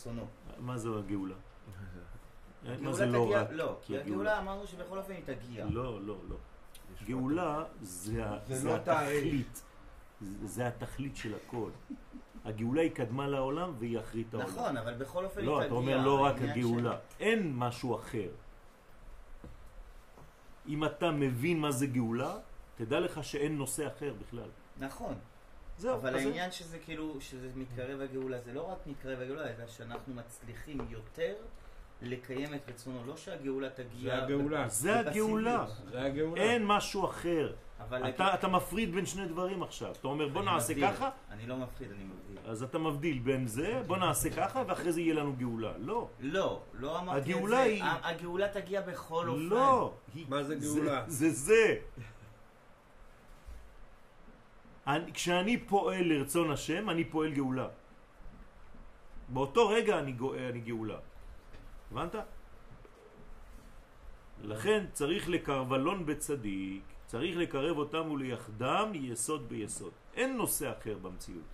רצונו. מה זה הגאולה? מה זה לא רק? לא, כי הגאולה אמרנו שבכל אופן היא תגיע. לא, לא, לא. גאולה זה לא. התכלית. זה התכלית של הכל. הגאולה היא קדמה לעולם והיא אחרית העולם. נכון, אבל בכל אופן היא לא, תגיע. אתה אומר לא רק הגאולה. אין משהו אחר. אם אתה מבין מה זה גאולה, תדע לך שאין נושא אחר בכלל. נכון, זהו, אבל אז זה- העניין שזה כאילו, שזה מתקרב הגאולה, זה לא רק מתקרב הגאולה, אלא שאנחנו מצליחים יותר לקיים את רצונו. לא שהגאולה תגיע... זה הגאולה. זה הגאולה. זה הגאולה. אין משהו אחר. אבל אתה, אתה מפריד בין שני דברים עכשיו. אתה אומר בוא נעשה מבדיל. ככה, אני לא מפחיד, אני מבדיל. אז אתה מבדיל בין זה, בוא נעשה ככה ואחרי זה יהיה לנו גאולה. לא. לא, לא אמרתי את זה. הגאולה היא- הגאולה תגיע בכל אופן. לא. היא- מה זה גאולה? זה זה. זה. אני, כשאני פועל לרצון השם, אני פועל גאולה. באותו רגע אני, גוא, אני גאולה. הבנת? לכן צריך לקרבלון בצדיק, צריך לקרב אותם וליחדם יסוד ביסוד. אין נושא אחר במציאות.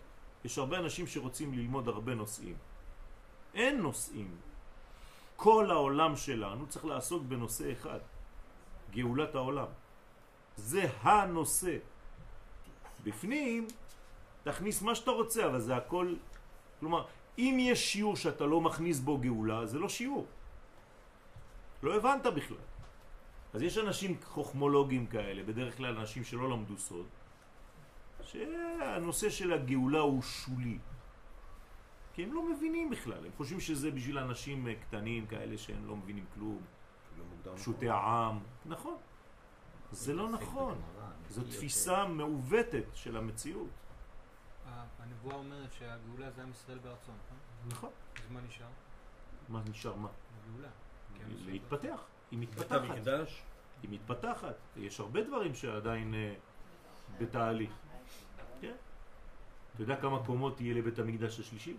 יש הרבה אנשים שרוצים ללמוד הרבה נושאים. אין נושאים. כל העולם שלנו צריך לעסוק בנושא אחד, גאולת העולם. זה הנושא. בפנים, תכניס מה שאתה רוצה, אבל זה הכל... כלומר, אם יש שיעור שאתה לא מכניס בו גאולה, זה לא שיעור. לא הבנת בכלל. אז יש אנשים חוכמולוגים כאלה, בדרך כלל אנשים שלא למדו סוד, שהנושא של הגאולה הוא שולי. כי הם לא מבינים בכלל, הם חושבים שזה בשביל אנשים אה, קטנים כאלה שהם לא מבינים כלום, לא פשוטי העם. נכון. זה לא נכון. זו תפיסה מעוותת של המציאות. הנבואה אומרת שהגאולה זה עם ישראל בארצו, נכון? נכון. אז מה נשאר? מה נשאר מה? הגאולה. ישראל להתפתח. היא בית מתפתחת. המקדש? היא מתפתחת. יש הרבה דברים שעדיין אה, בתהליך. כן. אתה יודע כמה קומות יהיה לבית המקדש השלישי?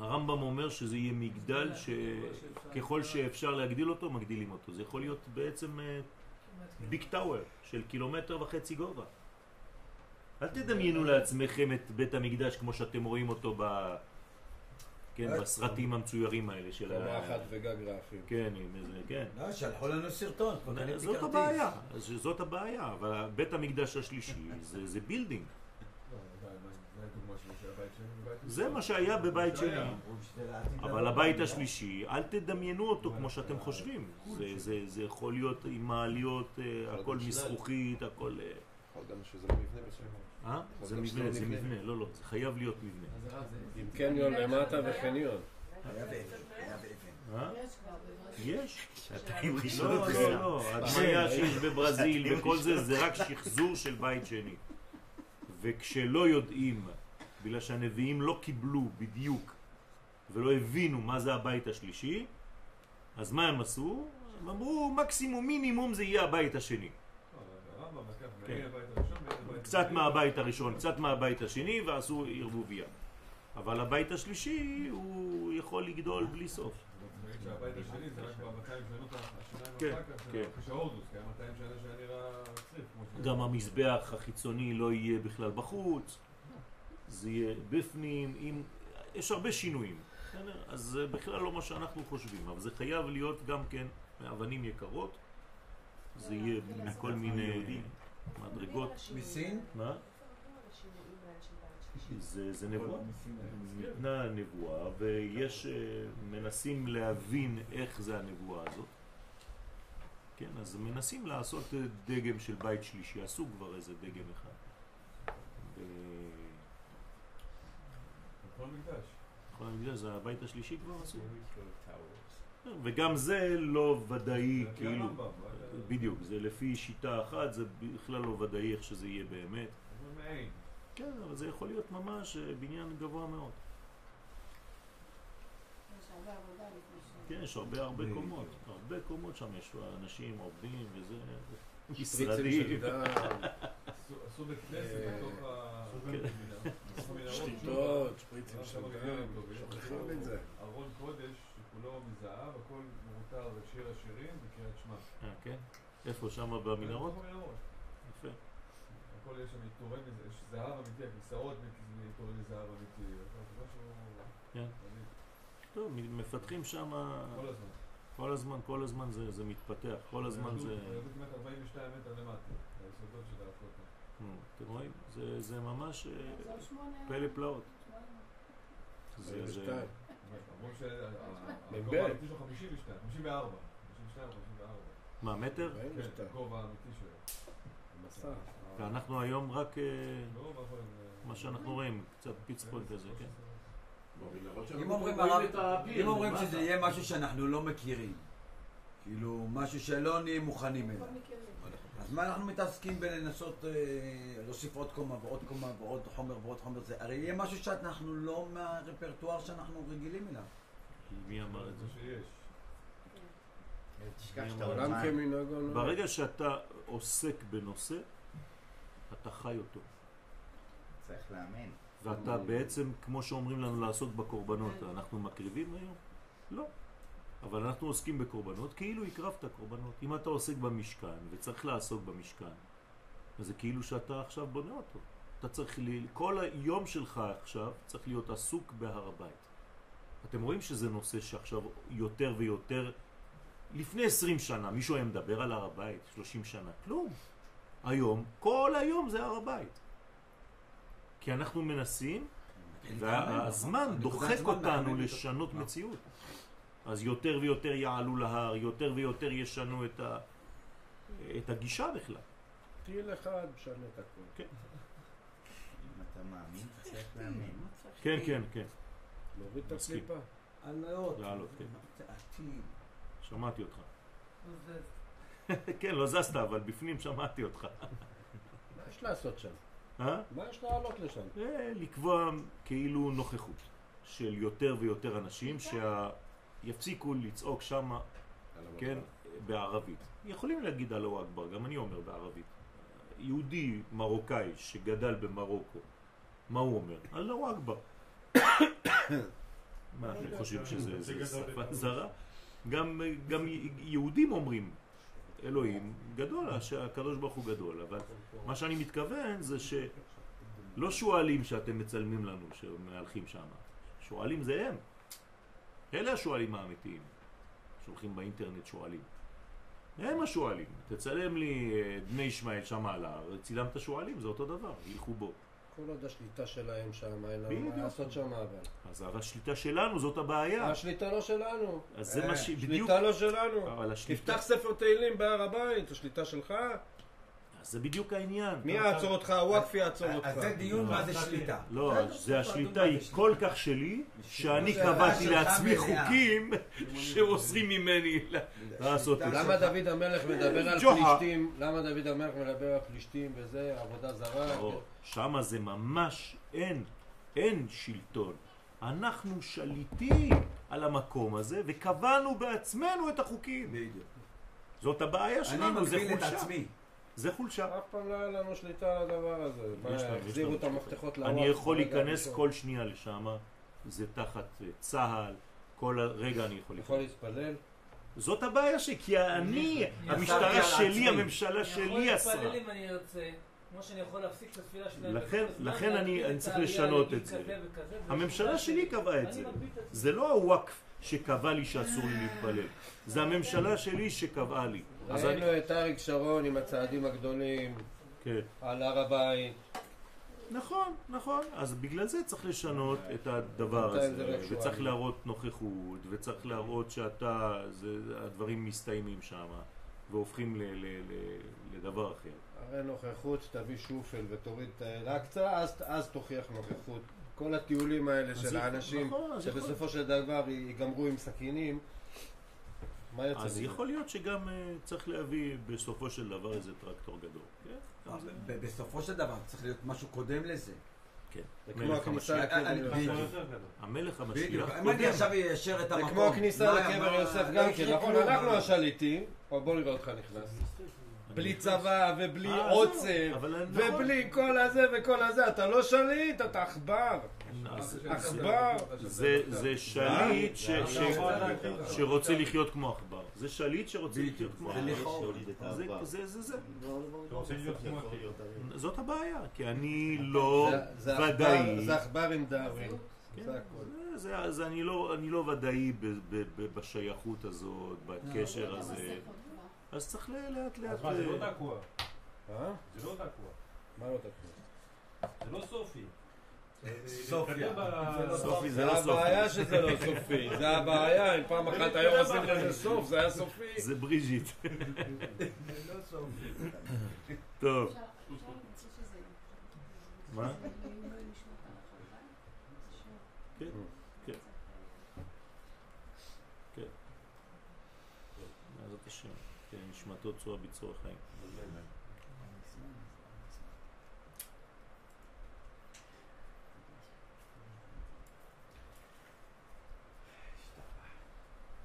הרמב"ם אומר שזה יהיה מגדל שככל שאפשר להגדיל אותו, מגדילים אותו. זה יכול להיות בעצם אה, big tower של קילומטר וחצי גובה. אל תדמיינו לעצמכם את בית המקדש כמו שאתם רואים אותו ב... כן, בסרטים המצוירים האלה של קומה ה... אחת וגג רעפים. כן, עם איזה, כן. לא, שלחו לנו סרטון, כבר קניתי זאת. הבעיה, אז זאת הבעיה, אבל בית המקדש השלישי זה, זה building, זה מה שהיה בבית שני, אבל הבית השלישי, אל תדמיינו אותו כמו שאתם חושבים, זה, זה, זה יכול להיות עם מעליות, אה, הכל מזכוכית, הכל... זה מבנה, זה מבנה. לא, לא, זה חייב להיות מבנה. עם קניון למטה וחניון. אה? יש. שעתיים לא, ראשונות. לא, לא, הדמיה שיש בברזיל וכל זה, זה רק שחזור של בית שני. וכשלא יודעים, בגלל שהנביאים לא קיבלו בדיוק ולא הבינו מה זה הבית השלישי, אז מה הם עשו? הם אמרו מקסימום מינימום זה יהיה הבית השני. כן. קצת מהבית הראשון, קצת מהבית השני ועשו ערבוביה. אבל הבית השלישי הוא יכול לגדול בלי סוף. שהבית השני זה רק ב-200 שנות השיניים כן, כן. אחרי שהורדוס, כי היה 200 שנה שהיה נראה צריף. כמו ש- גם המזבח החיצוני לא יהיה בכלל בחוץ, זה יהיה בפנים, עם... יש הרבה שינויים, בסדר? אז זה בכלל לא מה שאנחנו חושבים, אבל זה חייב להיות גם כן מאבנים יקרות, זה יהיה מכל מיני מדרגות. מסין? מה? זה, זה נבואה, ניתנה נבואה ויש, אה, מנסים להבין איך זה הנבואה הזאת. כן, אז מנסים לעשות אה, דגם של בית שלישי, עשו כבר איזה דגם אחד. בכל המקדש זה הבית השלישי כבר עשו. וגם זה לא ודאי, כאילו, הרמב"ם, מה זה? בדיוק, זה לפי שיטה אחת, זה בכלל לא ודאי איך שזה יהיה באמת. כן, אבל זה יכול להיות ממש אה, בניין גבוה מאוד. כן, יש הרבה הרבה קומות, הרבה קומות שם, יש אנשים עובדים וזה, משרדים. דם, עשו- בית כנסת אה, בתוך ה... שוב. שפריצים של דם. שוכחים את זה. ארון קודש שכולו מזהב, הכל מרוטר ושיר השירים וקריאת שמע. אה, כן? איפה? שם במנהרות? יפה. הכל יש שם מזה, יש זהב אמיתי, הכיסאות זה עיטורי זהב אמיתי. זה. כן. טוב, מפתחים שם כל הזמן. כל הזמן, כל הזמן זה, זה מתפתח, כל הזמן זה... היהדות כמעט 42 מטר למטה, היסודות של הכותל. אתם רואים? זה, זה ממש אה, פלא פלאות. זה, זה, 42. אמרו מ"ב. שהגובה האמיתי שלו 52, 54. 52 או 54. מה, מטר? 42. כן, הגובה האמיתי שלו. מסע. ואנחנו היום רק אה, לא, מה יכול... מה שאנחנו רואים, קצת פיצפון כזה, כן? אם אומרים שזה יהיה משהו שאנחנו לא מכירים, כאילו משהו שלא נהיה מוכנים אליו. אז מה אנחנו מתעסקים בלנסות אה, להוסיף עוד קומה ועוד קומה ועוד חומר ועוד חומר זה? הרי יהיה משהו שאנחנו לא מהרפרטואר שאנחנו רגילים אליו. מי אמר את זה? שיש. כמנהגו נוהג. ברגע שאתה עוסק בנושא, אתה חי אותו. צריך לאמן. ואתה בעצם, כמו שאומרים לנו לעסוק בקורבנות, אנחנו מקריבים היום? לא. אבל אנחנו עוסקים בקורבנות כאילו הקרבת קורבנות. אם אתה עוסק במשכן וצריך לעסוק במשכן, אז זה כאילו שאתה עכשיו בונה אותו. אתה צריך, ל... כל היום שלך עכשיו צריך להיות עסוק בהר הבית. אתם רואים שזה נושא שעכשיו יותר ויותר, לפני 20 שנה מישהו היה מדבר על הר הבית, 30 שנה, כלום. היום, כל היום זה הר הבית. כי אנחנו מנסים והזמן דוחק אותנו לשנות. מציאות. אז יותר ויותר יעלו להר, יותר ויותר ישנו את, ה... את הגישה בכלל. טיל אחד משנה את הכל. כן, אם אתה מאמין, אתה צריך לאמן. כן, כן, כן. להוריד את. הקליפה. עליות. לעלות, כן. שמעתי אותך. כן, לא זזת, אבל בפנים שמעתי אותך. מה יש לעשות שם? אה? מה יש לעלות לשם? אה, לקבוע כאילו נוכחות של יותר ויותר אנשים שיפסיקו לצעוק שם, כן. בערבית. יכולים להגיד אללהו אכבר, גם אני אומר בערבית. יהודי מרוקאי שגדל במרוקו, מה הוא אומר? אללהו אכבר. מה, אתם חושבים שזה זה שפה זרה? גם, גם יהודים אומרים, אלוהים גדול, שהקדוש ברוך הוא גדול, אבל מה שאני מתכוון זה שלא שואלים שאתם מצלמים לנו שמהלכים שם, שואלים זה הם. אלה השואלים האמיתיים, שהולכים באינטרנט שואלים. הם השואלים. תצלם לי אה, בני ישמעאל שם על ההר, צילמת שואלים, זה אותו דבר, ילכו בו. כל עוד השליטה שלהם שם, אין לנו. מה לעשות שם אבל. אז השליטה שלנו זאת הבעיה. השליטה לא שלנו. אז זה אה, מה ש... בדיוק... שליטה לא שלנו. אבל השליטה... תפתח ספר תהילים בהר הבית, השליטה שלך. זה בדיוק העניין. מי יעצור אותך? הוואקף יעצור אותך. אז זה דיון מה זה שליטה. לא, זה בסדר, השליטה היא כל כך שלי, שאני קבעתי לעצמי. חוקים שאוסרים ממני לעשות את זה. למה דוד המלך מדבר על. פלישתים? למה דוד המלך מדבר על פלישתים וזה, עבודה זרה? לא, שמה זה ממש אין, אין שלטון. אנחנו שליטים על המקום הזה וקבענו בעצמנו את החוקים. בדיוק. זאת הבעיה אני שלנו, זה מגביל את חולשה. עצמי. זה חולשה. אף פעם לא היה לנו שליטה על הדבר הזה. מה, יש לנו, יש החזירו לנו. את המפתחות לוואקף. אני יכול להיכנס. כל שנייה לשם, זה תחת אה, צה"ל, כל רגע אני יכול יכול להיכנס. להתפלל? זאת הבעיה שלי, כי אני, המשטרה שלי. הממשלה אני יכול שלי אסרה. להתפלל אם אני ארצה, כמו שאני יכול להפסיק את התפילה שלהם. לכן- לכן אני- אני צריך לשנות את זה. הממשלה שלי קבעה את אני זה. זה לא הוואקף שקבע לי שאסור לי להתפלל, זה הממשלה שלי שקבעה לי. אז אני... ראינו את אריק שרון עם הצעדים הגדולים כן. על הר הבית. נכון, נכון. אז בגלל זה צריך לשנות את הדבר הזה. וצריך להראות נוכחות, וצריך להראות שאתה, זה, הדברים מסתיימים שם, והופכים ל, ל, ל, לדבר אחר. הרי נוכחות שתביא שופל ותוריד את אל-אקצא, אז, אז תוכיח נוכחות. כל הטיולים האלה של האנשים, נכון, שבסופו של דבר ייגמרו עם סכינים, מה יוצא אז מזה? יכול להיות שגם אה, צריך להביא בסופו של דבר איזה טרקטור גדול. כן, זה. ב- בסופו של דבר צריך להיות משהו קודם לזה. כן. זה כמו הכניסה המשיח. לקבר אני- יוסף. המלך בדיוק. המשיח אם אני קודם. עכשיו איישר את זה. כמו הכניסה לקבר יוסף גם כן, נכון? אנחנו השליטים, אבל בוא נראה אותך נכנס. בלי צבא ובלי אה, עוצר, אבל נכון. ובלי כל הזה וכל הזה, אתה לא שליט, אתה עכבר. אז- עכבר. זה, זה שליט ש, ש, שרוצה לחיות כמו עכבר. זה שליט שרוצה לחיות כמו את זה. זה, זה. זאת הבעיה, כי אני לא זה- זה ודאי. עכבר- זה עכבר עם דאווין. כן, זה הכל. זה, זה, זה אני, לא, לא ודאי בשייכות הזאת, בקשר הזה. אז צריך לאט לאט... אז מה, זה לא אה, תקוע. אה? זה לא תקוע. מה לא תקוע? זה לא סופי. סופיה. להתקדם ב- זה לא סופי זה זה לא סופי. הבעיה שזה לא סופי, זה הבעיה, אם פעם אחת היה עושים לזה סוף, זה היה סופי. זה בריז'יט. זה לא סוף. טוב, מה? כן, כן. כן. בעזרת השם. נשמתו צורה ביצור החיים.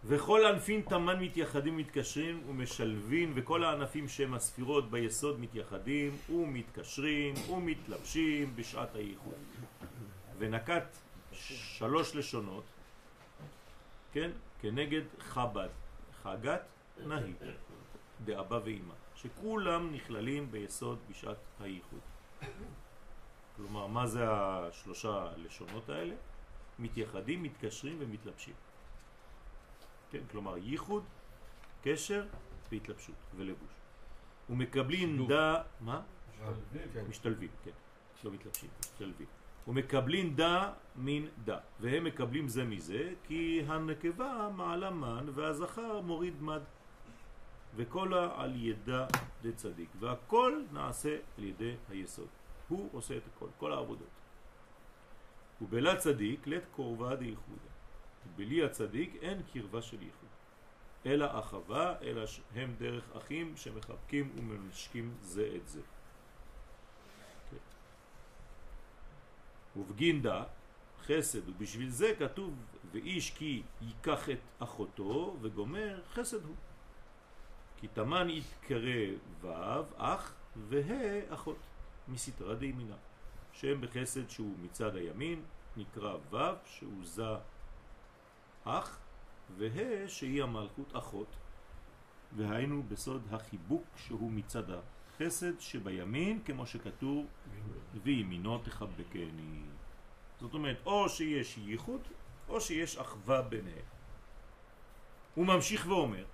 וכל ענפין תמן מתייחדים מתקשרים ומשלבים וכל הענפים שהם הספירות ביסוד מתייחדים ומתקשרים ומתלבשים בשעת הייחוד. ונקט שלוש לשונות כן? כנגד חב"ד חגת נהי דאבא ואימא שכולם נכללים ביסוד בשעת הייחוד כלומר מה זה השלושה לשונות האלה? מתייחדים, מתקשרים ומתלבשים כן, כלומר ייחוד, קשר והתלבשות ולבוש. ומקבלים. דע... מה? כן. משתלבים, כן. לא מתלבשים, משתלבים. ומקבלים דע מן דע, והם מקבלים זה מזה, כי הנקבה מעלה מן והזכר מוריד מד. וכל על ידה דצדיק, והכל נעשה על ידי היסוד. הוא עושה את הכל, כל העבודות. ובלה צדיק לית קורבה דייחודה. בלי הצדיק אין קרבה של ייחוד. אלא אחווה, אלא הם דרך אחים שמחבקים ומנשקים זה את זה. כן. ובגינדה חסד, ובשביל זה כתוב ואיש כי ייקח את אחותו וגומר חסד הוא. כי תמן יתקרא ו' אח וה' אחות מסתרה דימינה שהם בחסד שהוא מצד הימין נקרא ו' שהוא זה אח וה' שהיא המלכות אחות. והיינו בסוד החיבוק שהוא מצד החסד שבימין כמו שכתוב וימינו תחבקני זאת אומרת או שיש ייחוד או שיש אחווה ביניהם. הוא ממשיך ואומר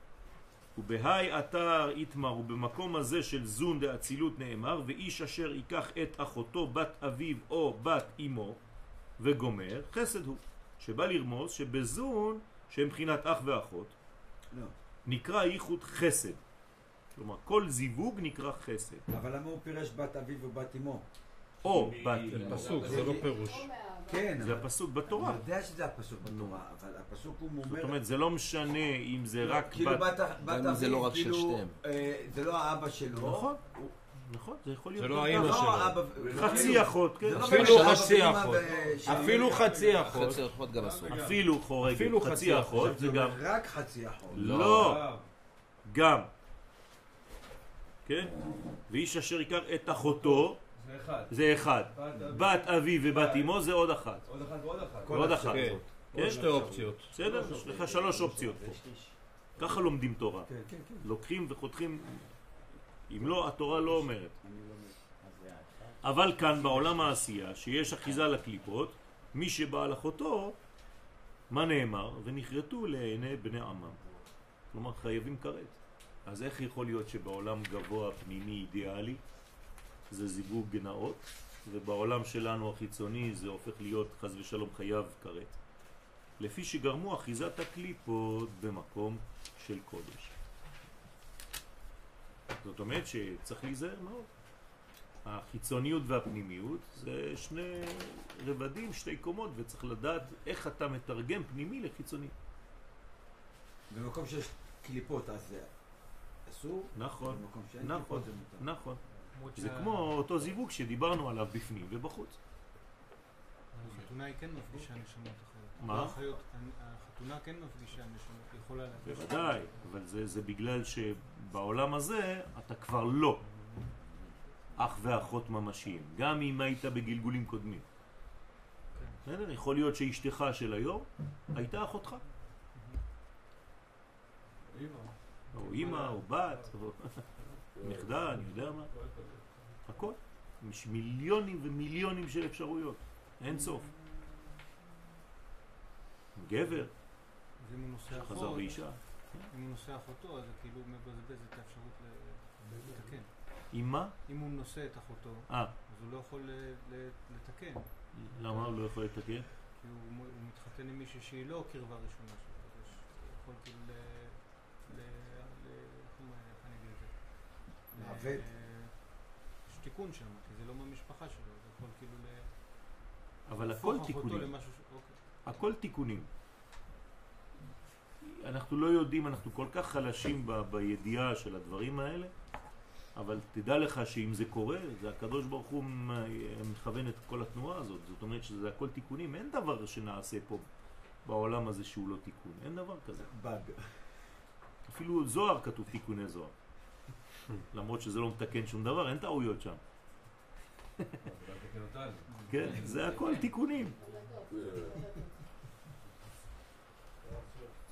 ובהי אתר איתמר ובמקום הזה של זון דאצילות נאמר ואיש אשר ייקח את אחותו בת אביו או בת אמו וגומר חסד הוא שבא לרמוז שבזון שהם מבחינת אח ואחות לא. נקרא ייחוד חסד כלומר כל זיווג נקרא חסד אבל למה הוא פירש בת אביו ובת אמו? או בת זה אמו פסוק, זה לא פירוש. כן, זה אבל- הפסוק בתורה אני יודע שזה הפסוק בתורה, אבל הפסוק הוא אומר... זאת אומרת זה לא משנה אם זה רק כאילו בת בת בת גם אם זה לא רק של כאילו, שתיהם. אה, זה לא האבא שלו. נכון. הוא- נכון זה יכול להיות זה לא האמא לא שלו. האבא- חצי כאילו, אחות כן לא אפילו חצי אחות. ואמא ו- אפילו חצי אחות. חצי אחות גם אסור. אפילו חורגת אפילו חצי אחות זה גם רק חצי אחות. לא אה, גם כן ואיש אשר ייקח את אחותו זה אחד. בת אביו ובת אמו זה עוד אחת עוד אחת ועוד אחת. אפשרות. אחת כן. כן? עוד שתי אופציות. בסדר? יש לך שלוש אופציות פה ככה לומדים תורה כן, כן, כן. לוקחים וחותכים אם לא התורה לא אומרת. אבל כאן בעולם העשייה שיש אחיזה לקליפות מי שבא על אחותו מה נאמר? ונכרתו לעיני בני עמם כלומר חייבים כרת אז איך יכול להיות שבעולם גבוה פנימי אידיאלי זה זיווג נאות ובעולם שלנו החיצוני זה הופך להיות חז ושלום חייב כרת לפי שגרמו אחיזת הקליפות במקום של קודש זאת אומרת שצריך להיזהר מאוד החיצוניות והפנימיות זה שני רבדים, שתי קומות, וצריך לדעת איך אתה מתרגם פנימי לחיצוני. במקום שיש קליפות אז זה אסור. נכון, במקום שאין נכון. נכון. זה כמו אותו זיווג שדיברנו עליו בפנים ובחוץ. החתונה היא כן מפגישה נשמות אחרות. מה? החתונה כן מפגישה נשמות, יכולה להפגיש. בוודאי, אבל זה, זה בגלל שבעולם הזה אתה כבר לא אח ואחות ממשיים, גם אם היית בגלגולים קודמים. בסדר? יכול להיות שאשתך של היום הייתה אחותך. או אימא, או בת, נכדה, אני יודע מה. הכל. יש מיליונים ומיליונים של אפשרויות. אין סוף. גבר, חזר אחות, באישה. אם הוא נושא אחותו, אז זה כאילו מבזבז את האפשרות ל- לתקן. עם מה? אם הוא נושא את אחותו, אה, אז הוא לא יכול ל- ל- לתקן. למה הוא לא יכול לתקן? כי הוא, מתחתן עם מישהי שהיא לא קרבה ראשונה שלו, אז יכול כאילו ל... ל... ל... איך הוא- איך אני אגיד את זה? לעוות. ל- יש תיקון שם, כי זה לא מהמשפחה שלו, זה יכול כאילו ל... אבל הכל תיקונים. אוקיי. הכל תיקונים. אנחנו לא יודעים, אנחנו כל כך חלשים ב- בידיעה של הדברים האלה, אבל תדע לך שאם זה קורה, זה הקדוש ברוך הוא מכוון את כל התנועה הזאת. זאת אומרת שזה הכל תיקונים. אין דבר שנעשה פה בעולם הזה שהוא לא תיקון. אין דבר כזה. באג. אפילו זוהר כתוב תיקוני זוהר. למרות שזה לא מתקן שום דבר, אין טעויות שם. כן, זה הכל תיקונים.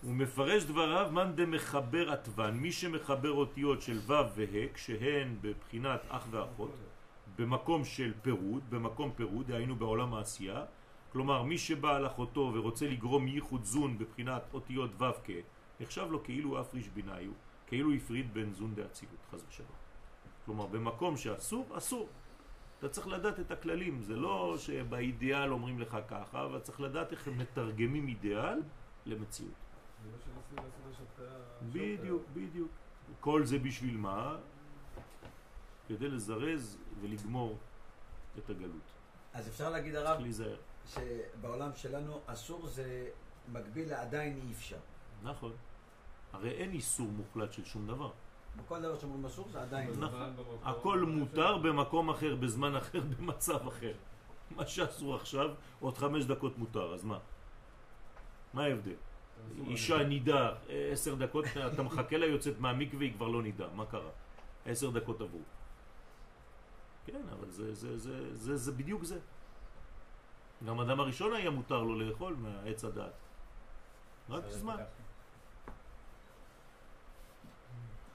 הוא מפרש דבריו מאן דמחבר עטבן, מי שמחבר אותיות של ו' וה' כשהן בבחינת אח ואחות, במקום של פירוד, במקום פירוד, דהיינו בעולם העשייה, כלומר מי שבא על אחותו ורוצה לגרום ייחוד זון בבחינת אותיות ו' כ', נחשב לו כאילו אפריש ביניו, כאילו הפריד בין זון דאצילות, חס ושלום. כלומר במקום שאסור, אסור. אתה צריך לדעת את הכללים, זה לא שבאידיאל אומרים לך ככה, אבל צריך לדעת איך הם מתרגמים אידיאל למציאות. בדיוק, בדיוק. כל זה בשביל מה? כדי לזרז ולגמור את הגלות. אז אפשר להגיד הרב צריך להיזהר. שבעולם שלנו אסור זה מקביל לעדיין אי אפשר. נכון. הרי אין איסור מוחלט של שום דבר. בכל דבר שאומרים אסור זה עדיין. נכון. הכל מותר במקום אחר, בזמן אחר, במצב אחר. מה שאסור עכשיו, עוד חמש דקות מותר, אז מה? מה ההבדל? אישה נידה, עשר דקות, אתה מחכה לה יוצאת מהמקווה, היא כבר לא נידה, מה קרה? עשר דקות עברו. כן, אבל זה, זה, זה, זה, זה בדיוק זה. גם אדם הראשון היה מותר לו לאכול מעץ הדעת. רק זמן.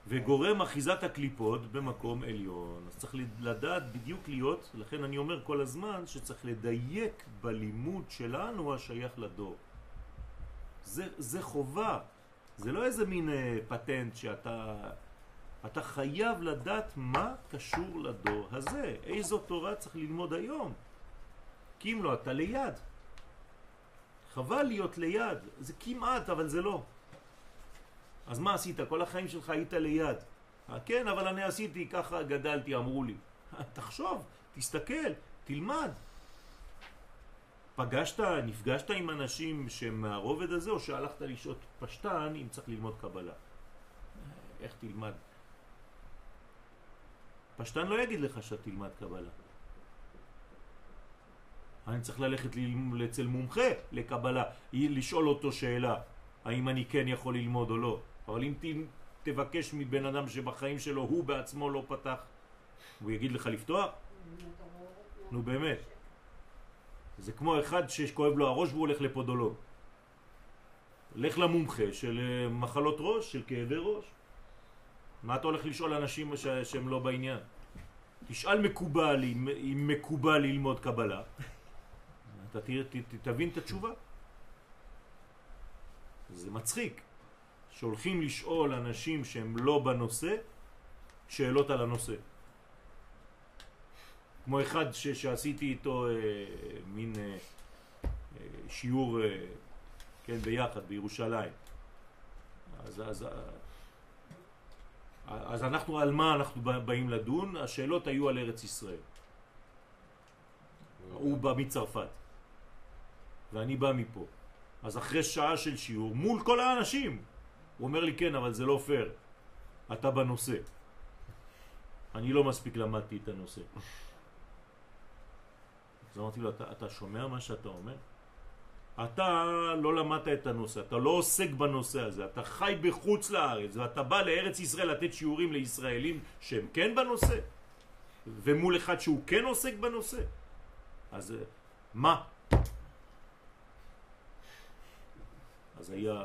וגורם אחיזת הקליפות במקום עליון. אז צריך לדעת בדיוק להיות, לכן אני אומר כל הזמן שצריך לדייק בלימוד שלנו השייך לדור. זה, זה חובה, זה לא איזה מין אה, פטנט שאתה... אתה חייב לדעת מה קשור לדור הזה, איזו תורה צריך ללמוד היום. כי אם לא, אתה ליד. חבל להיות ליד, זה כמעט, אבל זה לא. אז מה עשית? כל החיים שלך היית ליד. אה, כן, אבל אני עשיתי, ככה גדלתי, אמרו לי. תחשוב, תסתכל, תלמד. פגשת, נפגשת עם אנשים שהם מהרובד הזה, או שהלכת לשעות פשטן אם צריך ללמוד קבלה? איך תלמד? פשטן לא יגיד לך שאתה תלמד קבלה. אני צריך ללכת אצל מומחה לקבלה, לשאול אותו שאלה, האם אני כן יכול ללמוד או לא. אבל אם ת- תבקש מבן אדם שבחיים שלו הוא בעצמו לא פתח, הוא יגיד לך לפתוח? נו באמת. זה כמו אחד שכואב לו הראש והוא הולך לפודולוג. לך למומחה של אה, מחלות ראש, של כאבי ראש. מה אתה הולך לשאול אנשים ש... שהם לא בעניין? תשאל מקובל אם, מקובל ללמוד קבלה. אתה תראה, ת, ת, תבין את התשובה. זה מצחיק שהולכים לשאול אנשים שהם לא בנושא שאלות על הנושא. כמו אחד ש, שעשיתי איתו אה, מין אה, אה, שיעור אה, כן, ביחד בירושלים. אז, אז, אה, אז אנחנו, על מה אנחנו באים לדון? השאלות היו על ארץ ישראל. הוא בא מצרפת, ואני בא מפה. אז אחרי שעה של שיעור, מול כל האנשים, הוא אומר לי, כן, אבל זה לא פייר. אתה בנושא. אני לא מספיק למדתי את הנושא. אז אמרתי לו, אתה, אתה שומע מה שאתה אומר? אתה לא למדת את הנושא, אתה לא עוסק בנושא הזה, אתה חי בחוץ לארץ ואתה בא לארץ ישראל לתת שיעורים לישראלים שהם כן בנושא ומול אחד שהוא כן עוסק בנושא אז אה, מה? אז היה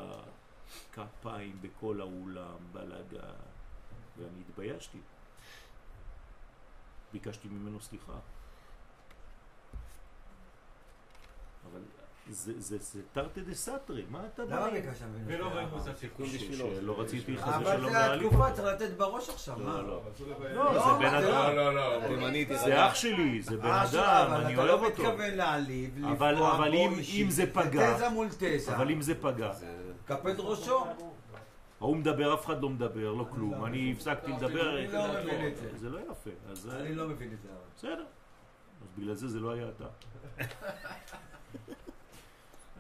כפיים בכל האולם, בלגה, ואני התביישתי. ביקשתי ממנו סליחה. אבל זה, זה, זה תרתי דה סתרי, מה אתה למה בא? ביקשת ממנו? ולא? ראינו את התיקון בשבילו. שלא רציתי חס אבל ושלום זה להעליב התקופה, אותו. צריך לתת בראש עכשיו, מה? לא, לא. לא, לא, זה בן זה אדם. לא, לא. תימני זה. אח שלי, זה בן אה, אדם, אבל אני אתה אוהב לא אותו. מתכוון להעליב, אבל- לפגוע אבל בו אם- אישית. אם זה פגע- תזה מול תזה. אבל אם זה פגע, קפד ראשו. ההוא מדבר, אף אחד לא מדבר, לא כלום. אני הפסקתי לדבר, אני לא מבין את זה. זה לא יפה. אז אני לא מבין את זה. בסדר. אז בגלל זה זה לא היה אתה.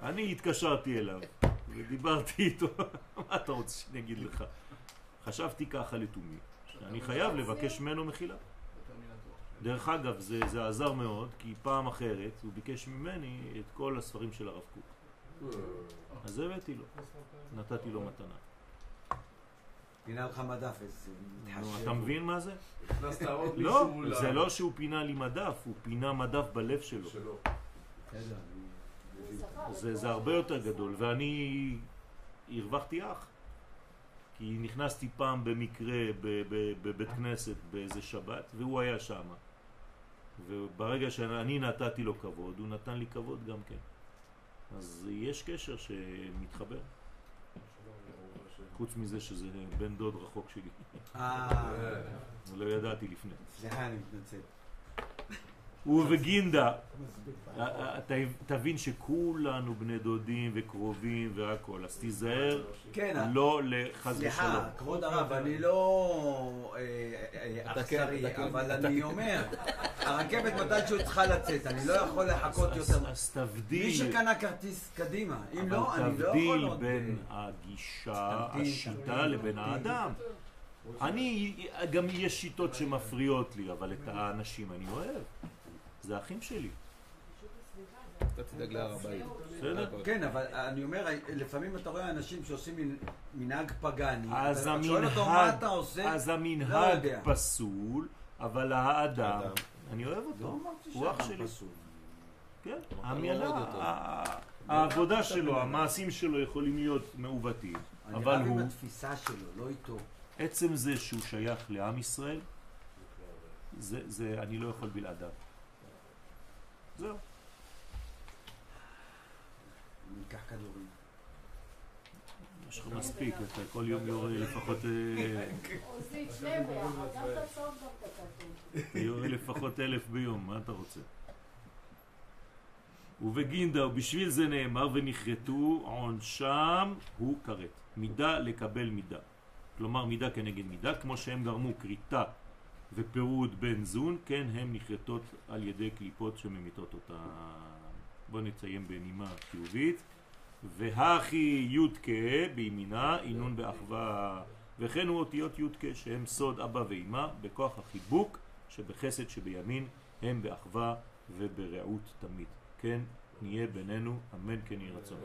אני התקשרתי אליו ודיברתי איתו, מה אתה רוצה שאני אגיד לך? חשבתי ככה לתומי, שאני חייב לבקש ממנו מחילה. דרך אגב, זה, זה עזר מאוד, כי פעם אחרת הוא ביקש ממני את כל הספרים של הרב קוק. אז הבאתי לו, נתתי לו מתנה. פינה לך מדף, איזה מתחשב. אתה מבין מה זה? הכנסת עוד לא, זה לא שהוא פינה לי מדף, הוא פינה מדף בלב שלו. זה, זה הרבה יותר גדול, ואני הרווחתי אח. כי נכנסתי פעם במקרה בבית כנסת באיזה שבת, והוא היה שם. וברגע שאני נתתי לו כבוד, הוא נתן לי כבוד גם כן. אז יש קשר שמתחבר. חוץ מזה שזה בן דוד רחוק שלי. אה, לא ידעתי לפני. סליחה, אני מתנצל. ובגינדה, אתה תבין שכולנו בני דודים וקרובים והכל, אז תיזהר כן, לא לחס ושלום. סליחה, כבוד הרב, אני לא אה, אה, כן, אכזרי, כן. אבל אני אומר, הרכבת מתישהו צריכה לצאת, אני לא יכול לחכות יותר. אז מי תבדיל, שקנה כרטיס קדימה, אם לא, אני לא יכול תבדיל עוד... בין אה, הגישה, השיטה לבין. האדם. אני, גם יש שיטות שמפריעות לי, אבל את האנשים אני אוהב. זה אחים שלי, אתה תדאג להר הבית. כן, אבל אני אומר, לפעמים אתה רואה אנשים שעושים מנ- מנהג פגאני, אז אתה שואל אותו מה המנהג, אתה עושה, אז לא המנהג. פסול, אבל האדם. אני אוהב לא אותו. אמרתי הוא אח שלי. כן, לא העבודה שלו, המעשים שלו יכולים להיות מעוותים, אני אבל רב עם הוא, התפיסה שלו, לא איתו. עצם זה שהוא שייך לעם ישראל, זה, זה, אני לא יכול בלעדיו. זהו. אני אקח כדורים. יש לך מספיק, אתה כל יום יורה לפחות, אה, עושים שניהם ביחד, גם את הסוף גם את הכתוב. אתה יורה לפחות אלף ביום, מה אתה רוצה? ובגינדה, ובשביל זה נאמר ונכרתו עונשם הוא כרת. מידה לקבל מידה. כלומר מידה כנגד מידה, כמו שהם גרמו כריתה ופירוד בן זון, כן הם נכרתות על ידי קליפות שממיתות אותה. בוא נציין בנימה חיובית. והכי יודקה בימינה, אינון באחווה. וכן הוא אותיות יודקה שהם סוד אבא ואימא, בכוח החיבוק שבחסד שבימין, הם באחווה וברעות תמיד. כן, נהיה בינינו, אמן כן יהי רצון.